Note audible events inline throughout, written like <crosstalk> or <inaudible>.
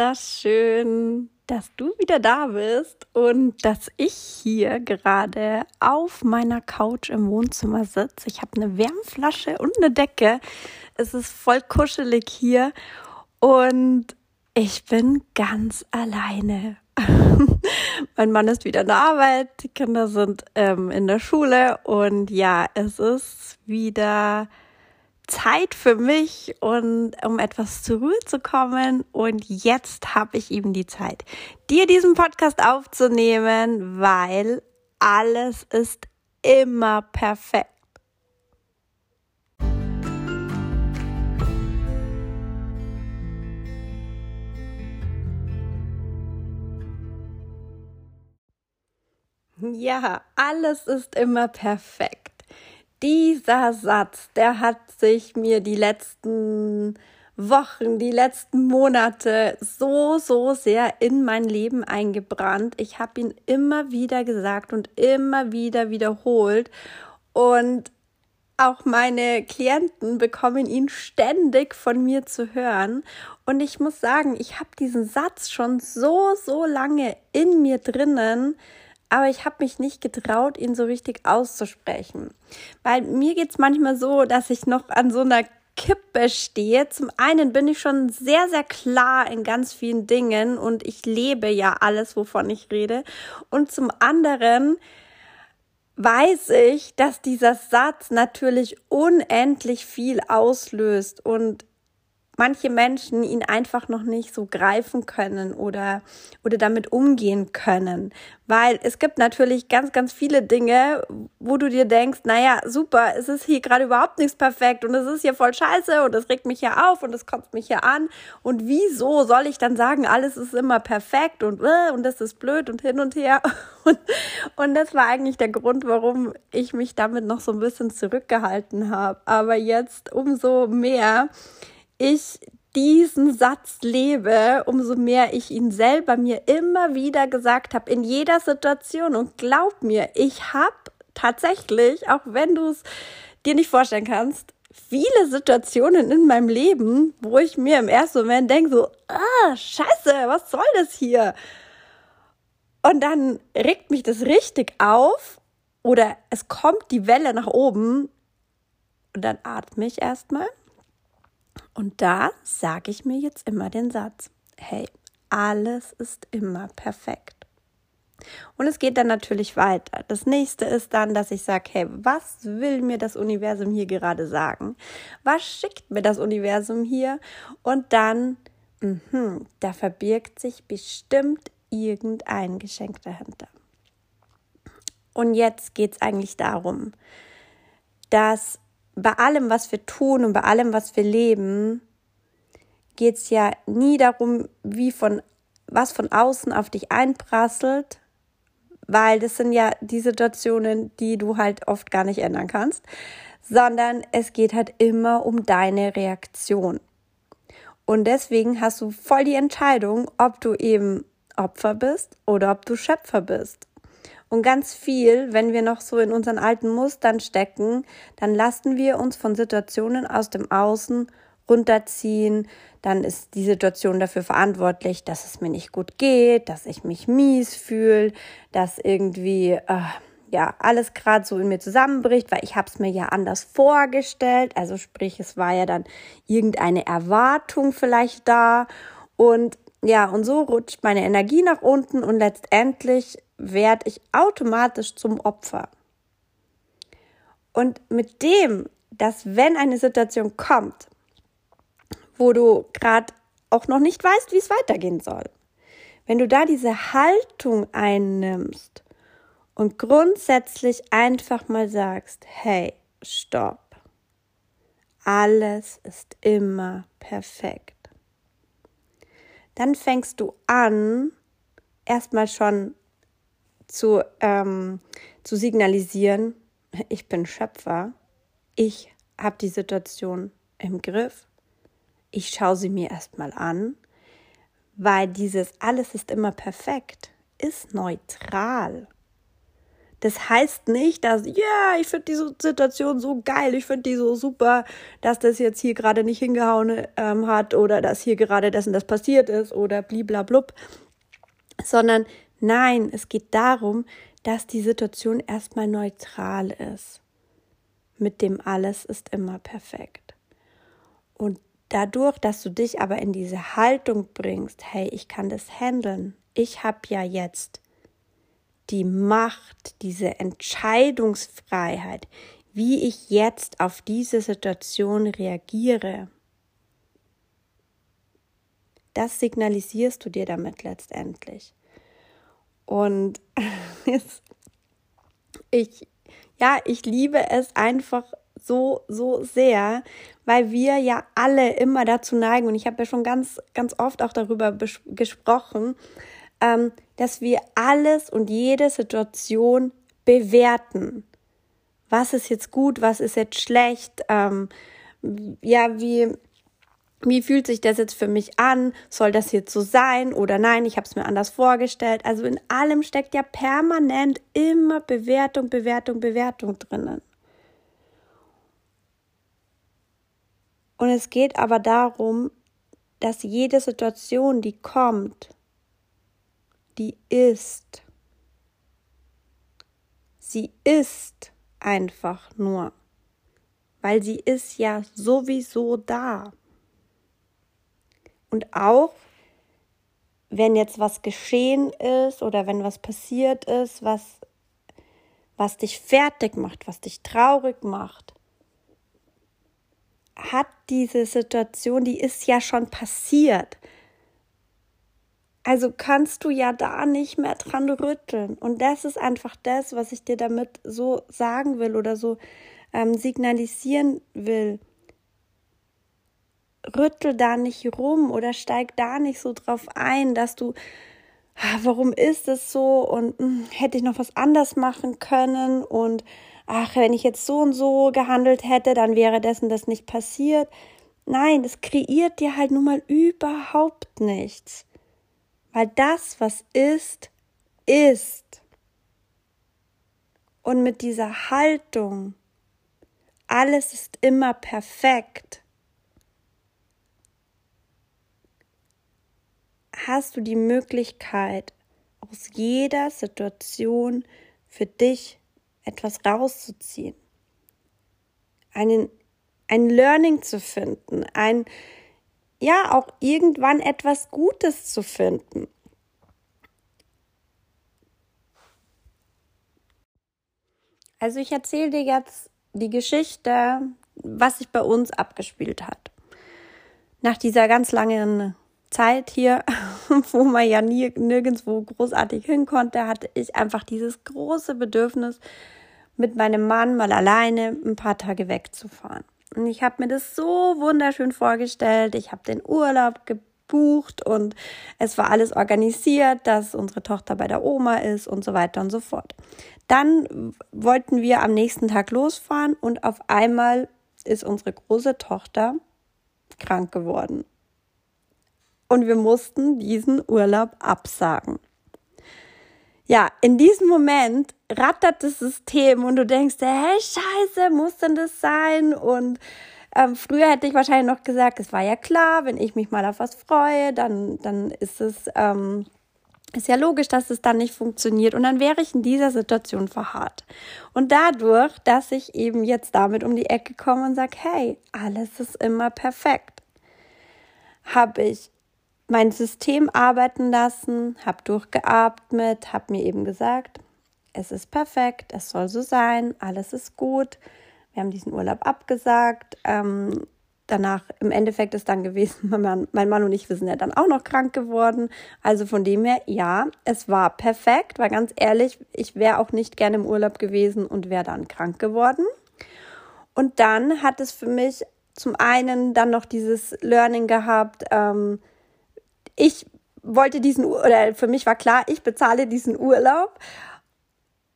das schön, dass du wieder da bist und dass ich hier gerade auf meiner Couch im Wohnzimmer sitze. Ich habe eine Wärmflasche und eine Decke. Es ist voll kuschelig hier und ich bin ganz alleine. <laughs> mein Mann ist wieder in der Arbeit, die Kinder sind ähm, in der Schule und ja, es ist wieder Zeit für mich und um etwas zur Ruhe zu kommen. Und jetzt habe ich eben die Zeit, dir diesen Podcast aufzunehmen, weil alles ist immer perfekt. Ja, alles ist immer perfekt dieser Satz, der hat sich mir die letzten Wochen, die letzten Monate so, so sehr in mein Leben eingebrannt. Ich habe ihn immer wieder gesagt und immer wieder wiederholt. Und auch meine Klienten bekommen ihn ständig von mir zu hören. Und ich muss sagen, ich habe diesen Satz schon so, so lange in mir drinnen, aber ich habe mich nicht getraut, ihn so richtig auszusprechen. Weil mir geht's manchmal so, dass ich noch an so einer Kippe stehe. Zum einen bin ich schon sehr, sehr klar in ganz vielen Dingen und ich lebe ja alles, wovon ich rede. Und zum anderen weiß ich, dass dieser Satz natürlich unendlich viel auslöst und manche Menschen ihn einfach noch nicht so greifen können oder, oder damit umgehen können. Weil es gibt natürlich ganz, ganz viele Dinge, wo du dir denkst, naja, super, es ist hier gerade überhaupt nichts perfekt und es ist hier voll scheiße und es regt mich hier auf und es kommt mich hier an. Und wieso soll ich dann sagen, alles ist immer perfekt und, äh, und das ist blöd und hin und her? <laughs> Und, und das war eigentlich der Grund, warum ich mich damit noch so ein bisschen zurückgehalten habe. Aber jetzt umso mehr ich diesen Satz lebe, umso mehr ich ihn selber mir immer wieder gesagt habe, in jeder Situation. Und glaub mir, ich habe tatsächlich, auch wenn du es dir nicht vorstellen kannst, viele Situationen in meinem Leben, wo ich mir im ersten Moment denke, so, ah, scheiße, was soll das hier? Und dann regt mich das richtig auf oder es kommt die Welle nach oben und dann atme ich erstmal und da sage ich mir jetzt immer den Satz, hey, alles ist immer perfekt. Und es geht dann natürlich weiter. Das nächste ist dann, dass ich sage, hey, was will mir das Universum hier gerade sagen? Was schickt mir das Universum hier? Und dann, mh, da verbirgt sich bestimmt irgendein Geschenk dahinter. Und jetzt geht es eigentlich darum, dass bei allem, was wir tun und bei allem, was wir leben, geht es ja nie darum, wie von was von außen auf dich einprasselt, weil das sind ja die Situationen, die du halt oft gar nicht ändern kannst, sondern es geht halt immer um deine Reaktion. Und deswegen hast du voll die Entscheidung, ob du eben Opfer bist oder ob du Schöpfer bist. Und ganz viel, wenn wir noch so in unseren alten Mustern stecken, dann lassen wir uns von Situationen aus dem Außen runterziehen. Dann ist die Situation dafür verantwortlich, dass es mir nicht gut geht, dass ich mich mies fühle, dass irgendwie äh, ja alles gerade so in mir zusammenbricht, weil ich habe es mir ja anders vorgestellt. Also sprich, es war ja dann irgendeine Erwartung vielleicht da und ja, und so rutscht meine Energie nach unten und letztendlich werde ich automatisch zum Opfer. Und mit dem, dass wenn eine Situation kommt, wo du gerade auch noch nicht weißt, wie es weitergehen soll, wenn du da diese Haltung einnimmst und grundsätzlich einfach mal sagst, hey, stopp, alles ist immer perfekt, dann fängst du an, erstmal schon zu, ähm, zu signalisieren, ich bin Schöpfer, ich habe die Situation im Griff, ich schaue sie mir erstmal an, weil dieses alles ist immer perfekt ist neutral. Das heißt nicht, dass, ja, yeah, ich finde diese Situation so geil, ich finde die so super, dass das jetzt hier gerade nicht hingehauen ähm, hat oder dass hier gerade dessen das passiert ist oder bliblablub, sondern nein, es geht darum, dass die Situation erstmal neutral ist. Mit dem alles ist immer perfekt. Und dadurch, dass du dich aber in diese Haltung bringst, hey, ich kann das handeln. Ich habe ja jetzt die Macht, diese Entscheidungsfreiheit, wie ich jetzt auf diese Situation reagiere. Das signalisierst du dir damit letztendlich. Und <laughs> ich, ja, ich liebe es einfach so, so sehr, weil wir ja alle immer dazu neigen, und ich habe ja schon ganz, ganz oft auch darüber gesprochen, ähm, dass wir alles und jede Situation bewerten. Was ist jetzt gut, was ist jetzt schlecht? Ähm, ja, wie, wie fühlt sich das jetzt für mich an? Soll das jetzt so sein oder nein? Ich habe es mir anders vorgestellt. Also in allem steckt ja permanent immer Bewertung, Bewertung, Bewertung drinnen. Und es geht aber darum, dass jede Situation, die kommt, die ist. Sie ist einfach nur, weil sie ist ja sowieso da. Und auch wenn jetzt was geschehen ist oder wenn was passiert ist, was, was dich fertig macht, was dich traurig macht, hat diese Situation, die ist ja schon passiert. Also kannst du ja da nicht mehr dran rütteln. Und das ist einfach das, was ich dir damit so sagen will oder so ähm, signalisieren will. Rüttel da nicht rum oder steig da nicht so drauf ein, dass du, ah, warum ist es so und mh, hm, hätte ich noch was anders machen können und ach, wenn ich jetzt so und so gehandelt hätte, dann wäre dessen das nicht passiert. Nein, das kreiert dir halt nun mal überhaupt nichts. Weil das, was ist, ist. Und mit dieser Haltung, alles ist immer perfekt, hast du die Möglichkeit, aus jeder Situation für dich etwas rauszuziehen, einen, ein Learning zu finden, ein, ja, auch irgendwann etwas Gutes zu finden. Also ich erzähle dir jetzt die Geschichte, was sich bei uns abgespielt hat. Nach dieser ganz langen Zeit hier, <laughs> wo man ja nie, nirgendwo großartig hin konnte, hatte ich einfach dieses große Bedürfnis, mit meinem Mann mal alleine ein paar Tage wegzufahren. Und ich habe mir das so wunderschön vorgestellt. Ich habe den Urlaub gebucht und es war alles organisiert, dass unsere Tochter bei der Oma ist und so weiter und so fort. Dann wollten wir am nächsten Tag losfahren und auf einmal ist unsere große Tochter krank geworden und wir mussten diesen Urlaub absagen. Ja, in diesem Moment rattert das System und du denkst, hey, scheiße, muss denn das sein? Und ähm, früher hätte ich wahrscheinlich noch gesagt, es war ja klar, wenn ich mich mal auf was freue, dann, dann ist es, ähm, ist ja logisch, dass es dann nicht funktioniert und dann wäre ich in dieser Situation verharrt. Und dadurch, dass ich eben jetzt damit um die Ecke komme und sage, hey, alles ist immer perfekt, habe ich mein System arbeiten lassen, habe durchgeatmet, habe mir eben gesagt, es ist perfekt, es soll so sein, alles ist gut. Wir haben diesen Urlaub abgesagt. Ähm, danach, im Endeffekt ist dann gewesen, <laughs> mein Mann, mein Mann und ich, wir sind ja dann auch noch krank geworden. Also von dem her, ja, es war perfekt, weil ganz ehrlich, ich wäre auch nicht gerne im Urlaub gewesen und wäre dann krank geworden. Und dann hat es für mich zum einen dann noch dieses Learning gehabt, ähm, ich wollte diesen, oder für mich war klar, ich bezahle diesen Urlaub.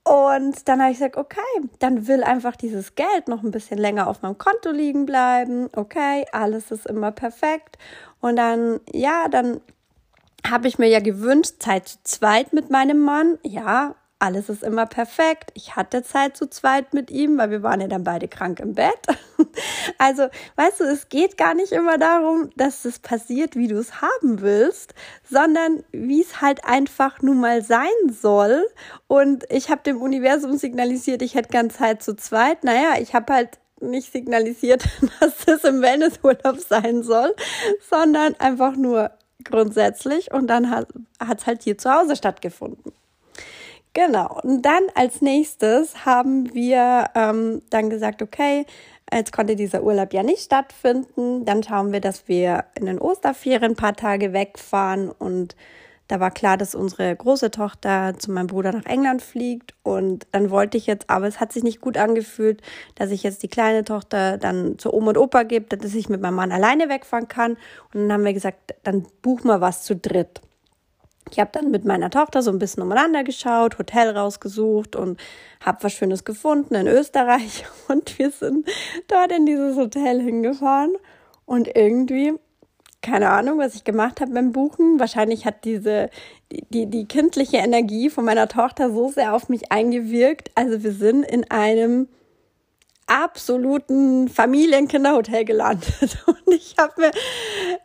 Und dann habe ich gesagt, okay, dann will einfach dieses Geld noch ein bisschen länger auf meinem Konto liegen bleiben. Okay, alles ist immer perfekt. Und dann, ja, dann habe ich mir ja gewünscht, Zeit zu zweit mit meinem Mann. Ja, alles ist immer perfekt. Ich hatte Zeit zu zweit mit ihm, weil wir waren ja dann beide krank im Bett. <laughs> Also, weißt du, es geht gar nicht immer darum, dass es passiert, wie du es haben willst, sondern wie es halt einfach nun mal sein soll. Und ich habe dem Universum signalisiert, ich hätte gern Zeit zu zweit. Naja, ich habe halt nicht signalisiert, <laughs> dass es im Wellnessurlaub sein soll, sondern einfach nur grundsätzlich. Und dann hat es halt hier zu Hause stattgefunden. Genau. Und dann als nächstes haben wir ähm, dann gesagt, okay, jetzt konnte dieser Urlaub ja nicht stattfinden. Dann schauen wir, dass wir in den Osterferien ein paar Tage wegfahren und da war klar, dass unsere große Tochter zu meinem Bruder nach England fliegt. Und dann wollte ich jetzt, aber es hat sich nicht gut angefühlt, dass ich jetzt die kleine Tochter dann zu Oma und Opa gebe, dass ich mit meinem Mann alleine wegfahren kann. Und dann haben wir gesagt, dann buchen wir was zu dritt. Ich habe dann mit meiner Tochter so ein bisschen umeinander geschaut, Hotel rausgesucht und habe was Schönes gefunden in Österreich. <laughs> Und wir sind dort in dieses Hotel hingefahren. Und irgendwie keine Ahnung, was ich gemacht habe beim Buchen. Wahrscheinlich hat diese, die, die, die kindliche Energie von meiner Tochter so sehr auf mich eingewirkt. Also wir sind in einem absoluten Familienkinderhotel gelandet. <laughs> Und ich habe mir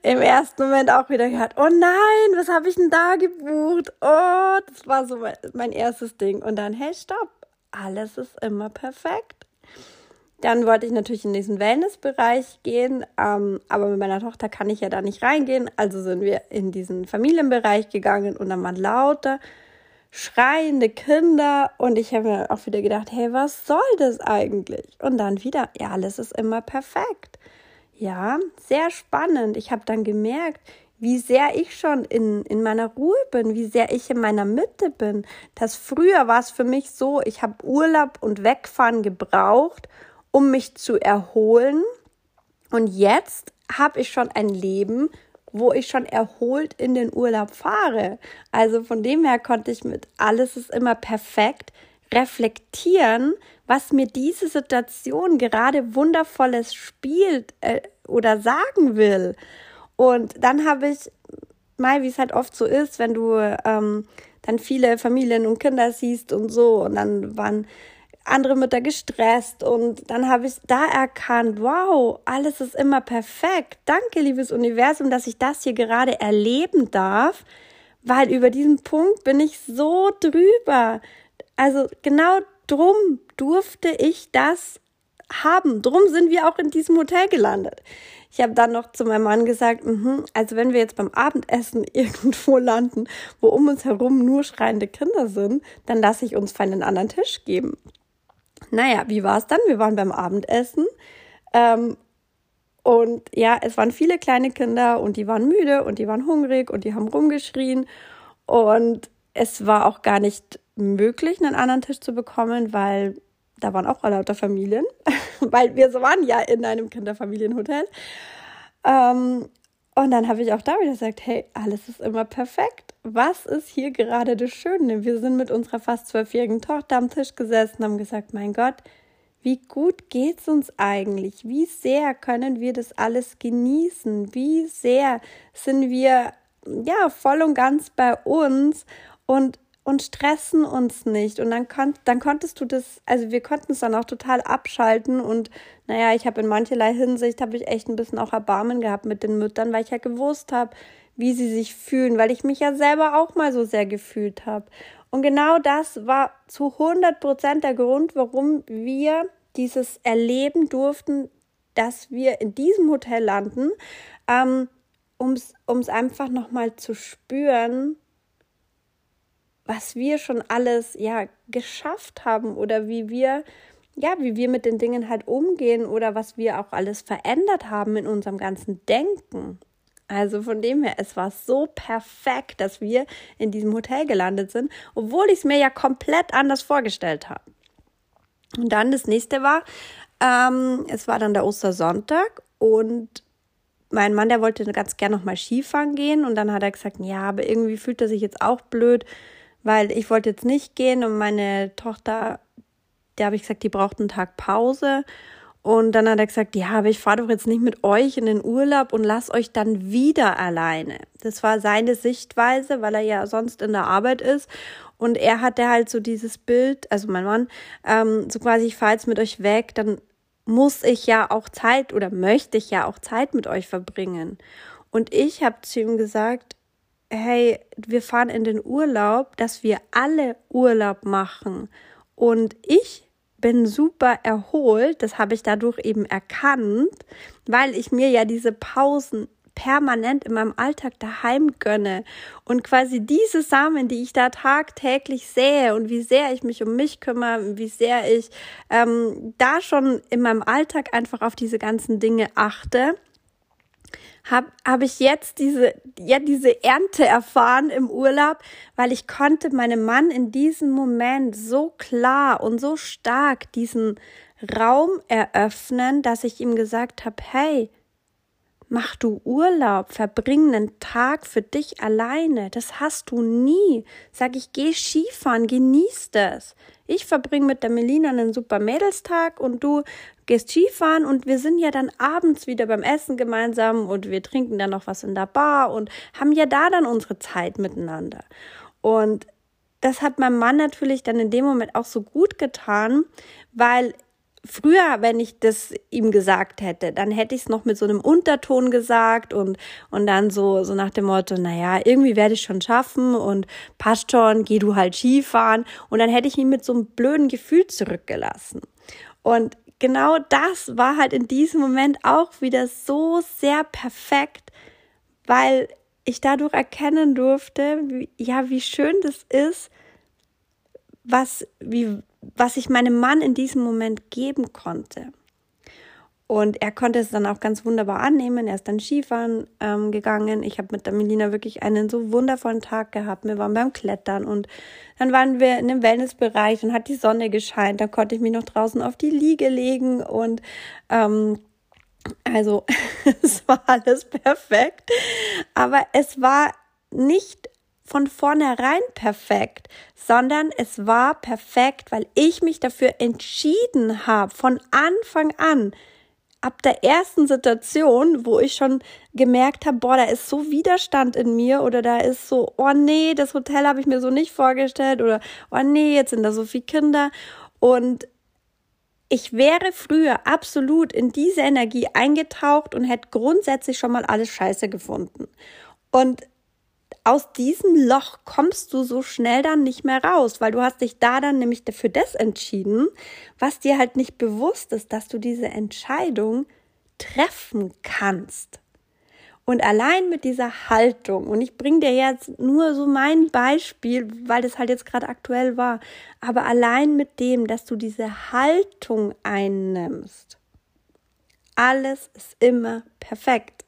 im ersten Moment auch wieder gedacht, oh nein, was habe ich denn da gebucht? Oh, das war so mein, mein erstes Ding. Und dann, hey, stopp, alles ist immer perfekt. Dann wollte ich natürlich in diesen Wellnessbereich gehen, ähm, aber mit meiner Tochter kann ich ja da nicht reingehen. Also sind wir in diesen Familienbereich gegangen und dann waren lauter schreiende Kinder und ich habe mir auch wieder gedacht, hey, was soll das eigentlich? Und dann wieder, ja, alles ist immer perfekt. Ja, sehr spannend. Ich habe dann gemerkt, wie sehr ich schon in, in meiner Ruhe bin, wie sehr ich in meiner Mitte bin. Das früher war es für mich so, ich habe Urlaub und Wegfahren gebraucht, um mich zu erholen. Und jetzt habe ich schon ein Leben, wo ich schon erholt in den Urlaub fahre. Also von dem her konnte ich mit alles ist immer perfekt reflektieren, was mir diese Situation gerade wundervolles spielt äh, oder sagen will. Und dann habe ich mal, wie es halt oft so ist, wenn du ähm, dann viele Familien und Kinder siehst und so, und dann waren andere Mütter gestresst und dann habe ich da erkannt, wow, alles ist immer perfekt. Danke, liebes Universum, dass ich das hier gerade erleben darf, weil über diesen Punkt bin ich so drüber. Also genau drum durfte ich das haben. Drum sind wir auch in diesem Hotel gelandet. Ich habe dann noch zu meinem Mann gesagt, mh, also wenn wir jetzt beim Abendessen <laughs> irgendwo landen, wo um uns herum nur schreiende Kinder sind, dann lasse ich uns einen anderen Tisch geben. Naja, wie war es dann? Wir waren beim Abendessen. Ähm, und ja, es waren viele kleine Kinder und die waren müde und die waren hungrig und die haben rumgeschrien. Und es war auch gar nicht möglich, einen anderen Tisch zu bekommen, weil da waren auch lauter Familien, <laughs> weil wir waren ja in einem Kinderfamilienhotel. Ähm, und dann habe ich auch da wieder gesagt, hey, alles ist immer perfekt. Was ist hier gerade das Schöne? Wir sind mit unserer fast zwölfjährigen Tochter am Tisch gesessen, haben gesagt, mein Gott, wie gut geht's uns eigentlich? Wie sehr können wir das alles genießen? Wie sehr sind wir ja voll und ganz bei uns und und stressen uns nicht. Und dann, kon dann konntest du das, also wir konnten es dann auch total abschalten. Und naja, ich habe in mancherlei Hinsicht, habe ich echt ein bisschen auch Erbarmen gehabt mit den Müttern, weil ich ja gewusst habe, wie sie sich fühlen, weil ich mich ja selber auch mal so sehr gefühlt habe. Und genau das war zu 100 Prozent der Grund, warum wir dieses erleben durften, dass wir in diesem Hotel landen, ähm, um es einfach nochmal zu spüren, was wir schon alles ja geschafft haben oder wie wir ja, wie wir mit den Dingen halt umgehen oder was wir auch alles verändert haben in unserem ganzen Denken. Also von dem her, es war so perfekt, dass wir in diesem Hotel gelandet sind, obwohl ich es mir ja komplett anders vorgestellt habe. Und dann das nächste war, ähm, es war dann der Ostersonntag und mein Mann, der wollte ganz gern noch mal Skifahren gehen und dann hat er gesagt, ja, aber irgendwie fühlt er sich jetzt auch blöd, weil ich wollte jetzt nicht gehen und meine Tochter, der habe ich gesagt, die braucht einen Tag Pause. Und dann hat er gesagt, ja, aber ich fahre doch jetzt nicht mit euch in den Urlaub und lass euch dann wieder alleine. Das war seine Sichtweise, weil er ja sonst in der Arbeit ist. Und er hatte halt so dieses Bild, also mein Mann, ähm, so quasi, ich fahre jetzt mit euch weg, dann muss ich ja auch Zeit oder möchte ich ja auch Zeit mit euch verbringen. Und ich habe zu ihm gesagt, hey, wir fahren in den Urlaub, dass wir alle Urlaub machen. Und ich bin super erholt, das habe ich dadurch eben erkannt, weil ich mir ja diese Pausen permanent in meinem Alltag daheim gönne. Und quasi diese Samen, die ich da tagtäglich sehe und wie sehr ich mich um mich kümmere, wie sehr ich ähm, da schon in meinem Alltag einfach auf diese ganzen Dinge achte, habe hab ich jetzt diese, ja, diese Ernte erfahren im Urlaub, weil ich konnte meinem Mann in diesem Moment so klar und so stark diesen Raum eröffnen, dass ich ihm gesagt habe, hey, mach du Urlaub, verbring einen Tag für dich alleine. Das hast du nie. Sag ich, geh Skifahren, genieß das. Ich verbringe mit der Melina einen super Mädelstag und du gehst Skifahren und wir sind ja dann abends wieder beim Essen gemeinsam und wir trinken dann noch was in der Bar und haben ja da dann unsere Zeit miteinander. Und das hat meinem Mann natürlich dann in dem Moment auch so gut getan, weil früher, wenn ich das ihm gesagt hätte, dann hätte ich es noch mit so einem Unterton gesagt und, und dann so, so nach dem Motto, naja, irgendwie werde ich schon schaffen und passt schon, geh du halt Skifahren. Und dann hätte ich ihn mit so einem blöden Gefühl zurückgelassen. Und genau das war halt in diesem Moment auch wieder so sehr perfekt, weil ich dadurch erkennen durfte, wie, ja, wie schön das ist, was, wie, was ich meinem Mann in diesem Moment geben konnte. Und er konnte es dann auch ganz wunderbar annehmen. Er ist dann Skifahren ähm, gegangen. Ich habe mit der Melina wirklich einen so wundervollen Tag gehabt. Wir waren beim Klettern und dann waren wir in dem Wellnessbereich und hat die Sonne gescheint. Da konnte ich mich noch draußen auf die Liege legen und ähm, also <laughs> es war alles perfekt. Aber es war nicht von vornherein perfekt, sondern es war perfekt, weil ich mich dafür entschieden habe, von Anfang an, ab der ersten Situation, wo ich schon gemerkt habe, boah, da ist so Widerstand in mir oder da ist so, oh nee, das Hotel habe ich mir so nicht vorgestellt oder oh nee, jetzt sind da so viele Kinder und ich wäre früher absolut in diese Energie eingetaucht und hätte grundsätzlich schon mal alles scheiße gefunden. Und aus diesem Loch kommst du so schnell dann nicht mehr raus, weil du hast dich da dann nämlich für das entschieden, was dir halt nicht bewusst ist, dass du diese Entscheidung treffen kannst. Und allein mit dieser Haltung, und ich bringe dir jetzt nur so mein Beispiel, weil das halt jetzt gerade aktuell war, aber allein mit dem, dass du diese Haltung einnimmst, alles ist immer perfekt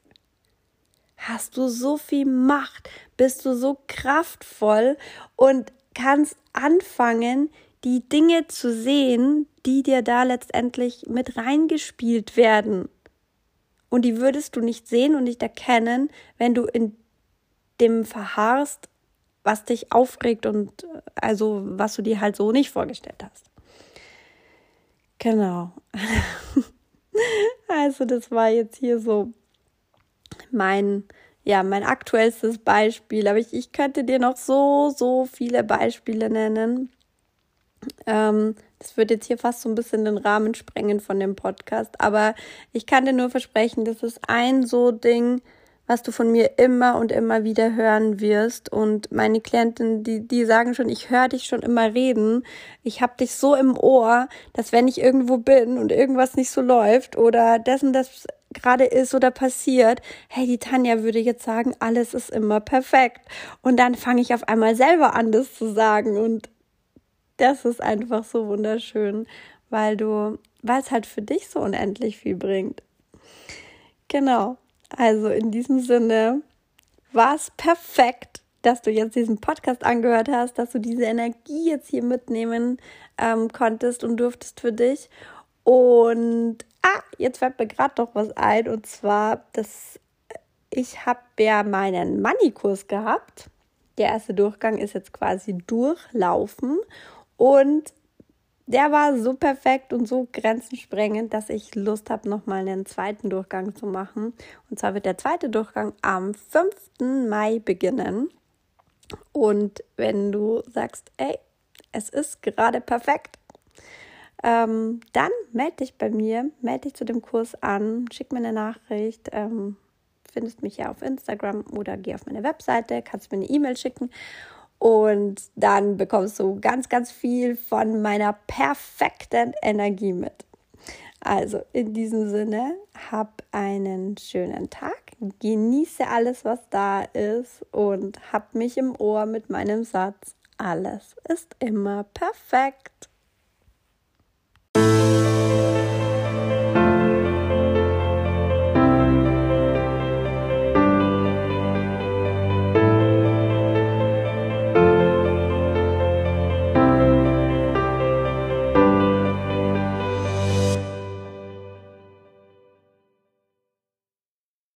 hast du so viel Macht, bist du so kraftvoll und kannst anfangen, die Dinge zu sehen, die dir da letztendlich mit reingespielt werden. Und die würdest du nicht sehen und nicht erkennen, wenn du in dem verharrst, was dich aufregt und also was du dir halt so nicht vorgestellt hast. Genau. <laughs> Also das war jetzt hier so mein, ja, mein aktuellstes Beispiel. Aber ich, ich könnte dir noch so, so viele Beispiele nennen. Ähm, das wird jetzt hier fast so ein bisschen den Rahmen sprengen von dem Podcast. Aber ich kann dir nur versprechen, das ist ein so Ding, was du von mir immer und immer wieder hören wirst. Und meine Klienten, die, die sagen schon, ich höre dich schon immer reden. Ich habe dich so im Ohr, dass wenn ich irgendwo bin und irgendwas nicht so läuft oder dessen das gerade ist oder passiert, hey, die Tanja würde jetzt sagen, alles ist immer perfekt. Und dann fange ich auf einmal selber an, das zu sagen. Und das ist einfach so wunderschön, weil du, weil es halt für dich so unendlich viel bringt. Genau. Also in diesem Sinne war es perfekt, dass du jetzt diesen Podcast angehört hast, dass du diese Energie jetzt hier mitnehmen ähm, konntest und durftest für dich. Und jetzt fällt mir gerade doch was ein. Und zwar, dass ich habe ja meinen Money-Kurs gehabt. Der erste Durchgang ist jetzt quasi durchlaufen. Und der war so perfekt und so grenzensprengend, dass ich Lust habe, nochmal einen zweiten Durchgang zu machen. Und zwar wird der zweite Durchgang am 5. Mai beginnen. Und wenn du sagst, ey, es ist gerade perfekt, ähm, dann melde dich bei mir, melde dich zu dem Kurs an, schick mir eine Nachricht. Ähm, findest mich ja auf Instagram oder geh auf meine Webseite, kannst mir eine E-Mail schicken und dann bekommst du ganz, ganz viel von meiner perfekten Energie mit. Also in diesem Sinne, hab einen schönen Tag, genieße alles, was da ist und hab mich im Ohr mit meinem Satz, alles ist immer perfekt.